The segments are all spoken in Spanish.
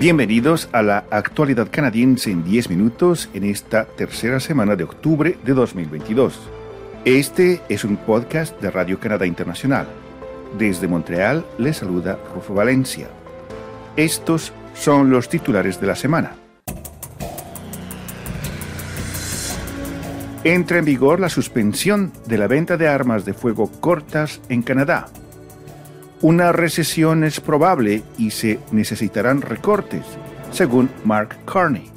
Bienvenidos a la actualidad canadiense en 10 minutos en esta tercera semana de octubre de 2022. Este es un podcast de Radio Canadá Internacional. Desde Montreal les saluda Rufo Valencia. Estos son los titulares de la semana. Entra en vigor la suspensión de la venta de armas de fuego cortas en Canadá. Una recesión es probable y se necesitarán recortes, según Mark Carney.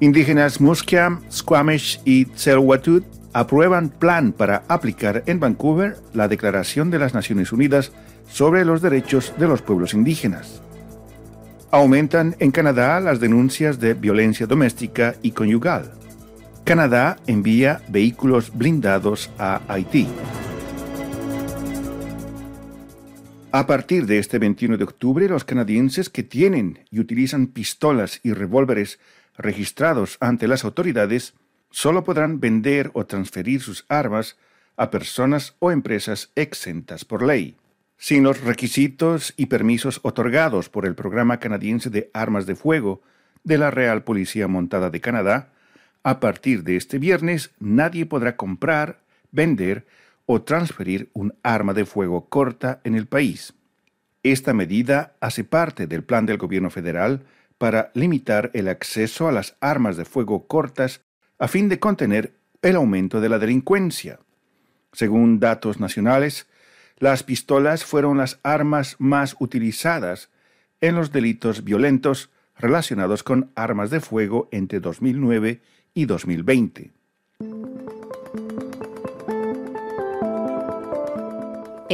Indígenas Musqueam, Squamish y tsleil aprueban plan para aplicar en Vancouver la Declaración de las Naciones Unidas sobre los Derechos de los Pueblos Indígenas. Aumentan en Canadá las denuncias de violencia doméstica y conyugal. Canadá envía vehículos blindados a Haití. A partir de este 21 de octubre, los canadienses que tienen y utilizan pistolas y revólveres registrados ante las autoridades solo podrán vender o transferir sus armas a personas o empresas exentas por ley. Sin los requisitos y permisos otorgados por el Programa Canadiense de Armas de Fuego de la Real Policía Montada de Canadá, a partir de este viernes nadie podrá comprar, vender o transferir un arma de fuego corta en el país. Esta medida hace parte del plan del gobierno federal para limitar el acceso a las armas de fuego cortas a fin de contener el aumento de la delincuencia. Según datos nacionales, las pistolas fueron las armas más utilizadas en los delitos violentos relacionados con armas de fuego entre 2009 y 2020.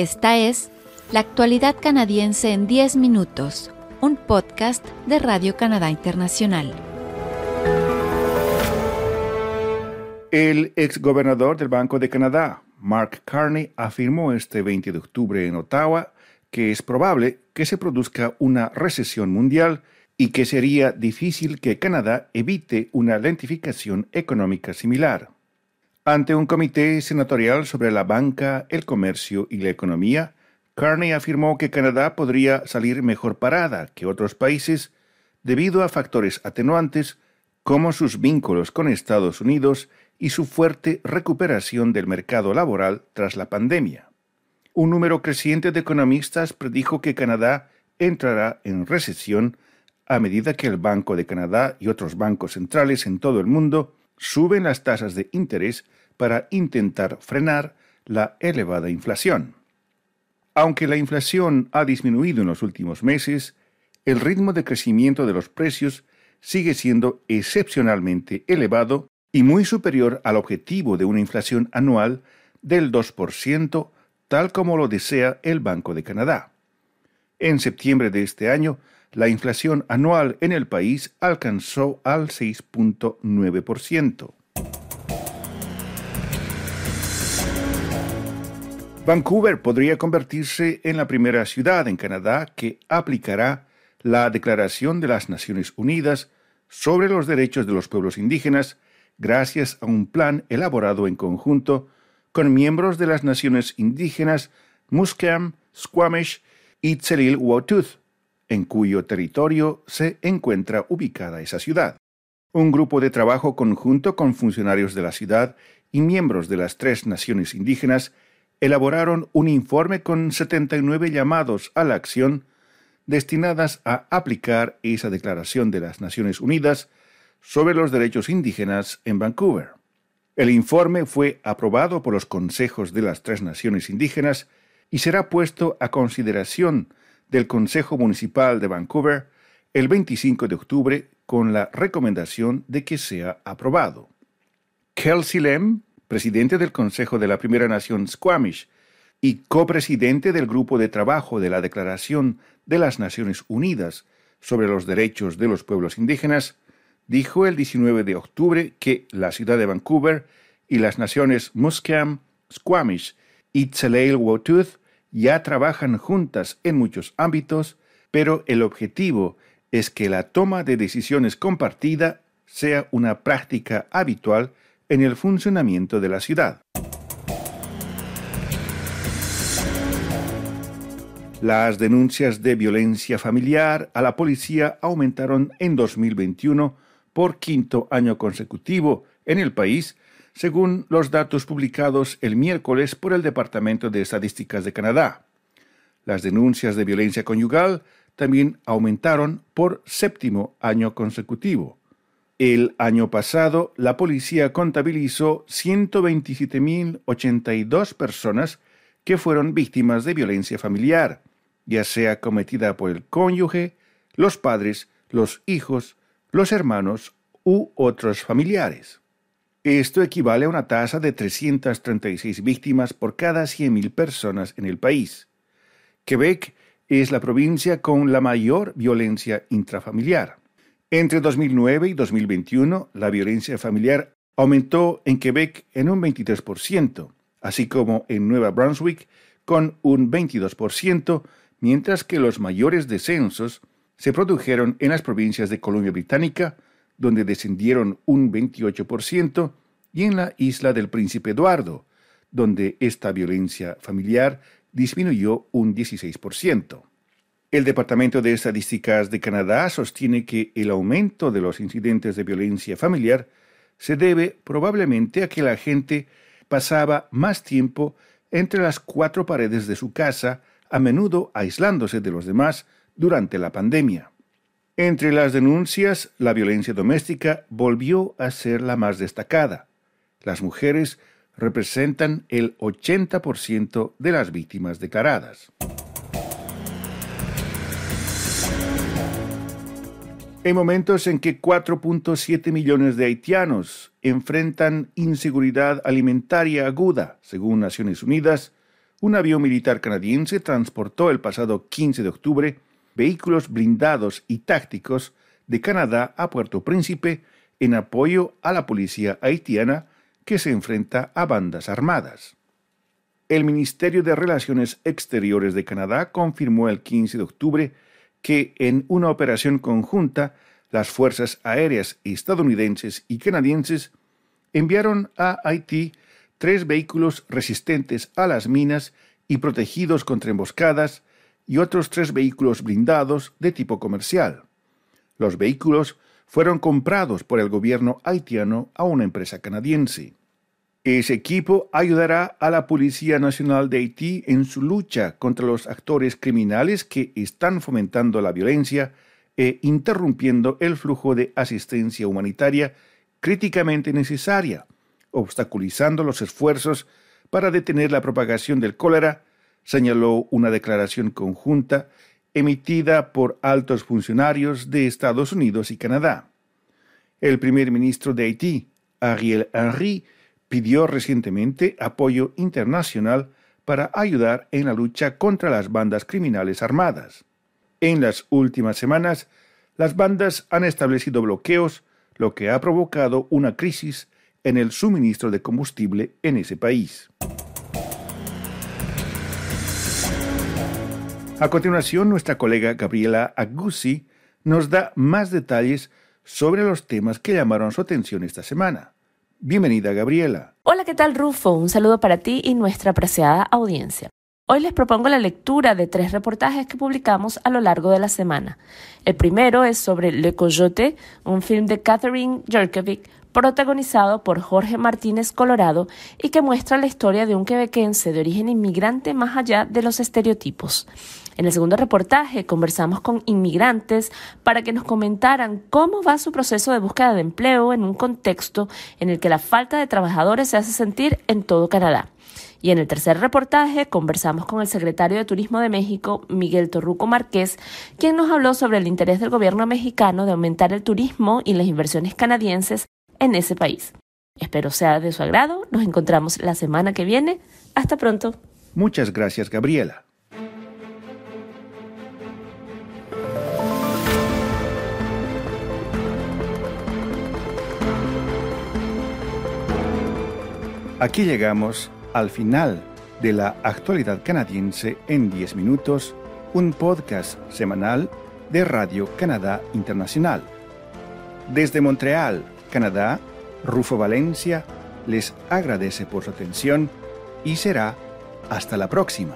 Esta es La actualidad canadiense en 10 minutos, un podcast de Radio Canadá Internacional. El exgobernador del Banco de Canadá, Mark Carney, afirmó este 20 de octubre en Ottawa que es probable que se produzca una recesión mundial y que sería difícil que Canadá evite una lentificación económica similar. Ante un comité senatorial sobre la banca, el comercio y la economía, Carney afirmó que Canadá podría salir mejor parada que otros países debido a factores atenuantes como sus vínculos con Estados Unidos y su fuerte recuperación del mercado laboral tras la pandemia. Un número creciente de economistas predijo que Canadá entrará en recesión a medida que el Banco de Canadá y otros bancos centrales en todo el mundo suben las tasas de interés para intentar frenar la elevada inflación. Aunque la inflación ha disminuido en los últimos meses, el ritmo de crecimiento de los precios sigue siendo excepcionalmente elevado y muy superior al objetivo de una inflación anual del 2%, tal como lo desea el Banco de Canadá. En septiembre de este año, la inflación anual en el país alcanzó al 6.9%. Vancouver podría convertirse en la primera ciudad en Canadá que aplicará la Declaración de las Naciones Unidas sobre los Derechos de los Pueblos Indígenas gracias a un plan elaborado en conjunto con miembros de las naciones indígenas Musqueam, Squamish y Tsleil-Waututh, en cuyo territorio se encuentra ubicada esa ciudad. Un grupo de trabajo conjunto con funcionarios de la ciudad y miembros de las tres naciones indígenas elaboraron un informe con 79 llamados a la acción destinadas a aplicar esa Declaración de las Naciones Unidas sobre los Derechos Indígenas en Vancouver. El informe fue aprobado por los consejos de las tres naciones indígenas y será puesto a consideración del Consejo Municipal de Vancouver el 25 de octubre con la recomendación de que sea aprobado. Kelsey Lem, presidente del Consejo de la Primera Nación Squamish y copresidente del Grupo de Trabajo de la Declaración de las Naciones Unidas sobre los Derechos de los Pueblos Indígenas, dijo el 19 de octubre que la ciudad de Vancouver y las naciones Musqueam, Squamish y Tsleil-Waututh ya trabajan juntas en muchos ámbitos, pero el objetivo es que la toma de decisiones compartida sea una práctica habitual en el funcionamiento de la ciudad. Las denuncias de violencia familiar a la policía aumentaron en 2021 por quinto año consecutivo en el país, según los datos publicados el miércoles por el Departamento de Estadísticas de Canadá. Las denuncias de violencia conyugal también aumentaron por séptimo año consecutivo. El año pasado, la policía contabilizó 127.082 personas que fueron víctimas de violencia familiar, ya sea cometida por el cónyuge, los padres, los hijos, los hermanos u otros familiares. Esto equivale a una tasa de 336 víctimas por cada 100.000 personas en el país. Quebec es la provincia con la mayor violencia intrafamiliar. Entre 2009 y 2021, la violencia familiar aumentó en Quebec en un 23%, así como en Nueva Brunswick con un 22%, mientras que los mayores descensos se produjeron en las provincias de Columbia Británica, donde descendieron un 28%, y en la isla del Príncipe Eduardo, donde esta violencia familiar disminuyó un 16%. El Departamento de Estadísticas de Canadá sostiene que el aumento de los incidentes de violencia familiar se debe probablemente a que la gente pasaba más tiempo entre las cuatro paredes de su casa, a menudo aislándose de los demás durante la pandemia. Entre las denuncias, la violencia doméstica volvió a ser la más destacada. Las mujeres representan el 80% de las víctimas declaradas. En momentos en que 4.7 millones de haitianos enfrentan inseguridad alimentaria aguda, según Naciones Unidas, un avión militar canadiense transportó el pasado 15 de octubre vehículos blindados y tácticos de Canadá a Puerto Príncipe en apoyo a la policía haitiana que se enfrenta a bandas armadas. El Ministerio de Relaciones Exteriores de Canadá confirmó el 15 de octubre que en una operación conjunta las fuerzas aéreas estadounidenses y canadienses enviaron a Haití tres vehículos resistentes a las minas y protegidos contra emboscadas y otros tres vehículos blindados de tipo comercial. Los vehículos fueron comprados por el gobierno haitiano a una empresa canadiense. Ese equipo ayudará a la Policía Nacional de Haití en su lucha contra los actores criminales que están fomentando la violencia e interrumpiendo el flujo de asistencia humanitaria críticamente necesaria, obstaculizando los esfuerzos para detener la propagación del cólera, señaló una declaración conjunta emitida por altos funcionarios de Estados Unidos y Canadá. El primer ministro de Haití, Ariel Henry, pidió recientemente apoyo internacional para ayudar en la lucha contra las bandas criminales armadas. En las últimas semanas, las bandas han establecido bloqueos, lo que ha provocado una crisis en el suministro de combustible en ese país. A continuación, nuestra colega Gabriela Aguzzi nos da más detalles sobre los temas que llamaron su atención esta semana. Bienvenida, Gabriela. Hola, ¿qué tal, Rufo? Un saludo para ti y nuestra apreciada audiencia. Hoy les propongo la lectura de tres reportajes que publicamos a lo largo de la semana. El primero es sobre Le Coyote, un film de Catherine Jerkovic protagonizado por Jorge Martínez Colorado y que muestra la historia de un quebequense de origen inmigrante más allá de los estereotipos. En el segundo reportaje conversamos con inmigrantes para que nos comentaran cómo va su proceso de búsqueda de empleo en un contexto en el que la falta de trabajadores se hace sentir en todo Canadá. Y en el tercer reportaje conversamos con el secretario de Turismo de México, Miguel Torruco Márquez, quien nos habló sobre el interés del gobierno mexicano de aumentar el turismo y las inversiones canadienses en ese país. Espero sea de su agrado. Nos encontramos la semana que viene. Hasta pronto. Muchas gracias, Gabriela. Aquí llegamos al final de la actualidad canadiense en 10 minutos, un podcast semanal de Radio Canadá Internacional. Desde Montreal, Canadá, Rufo Valencia les agradece por su atención y será hasta la próxima.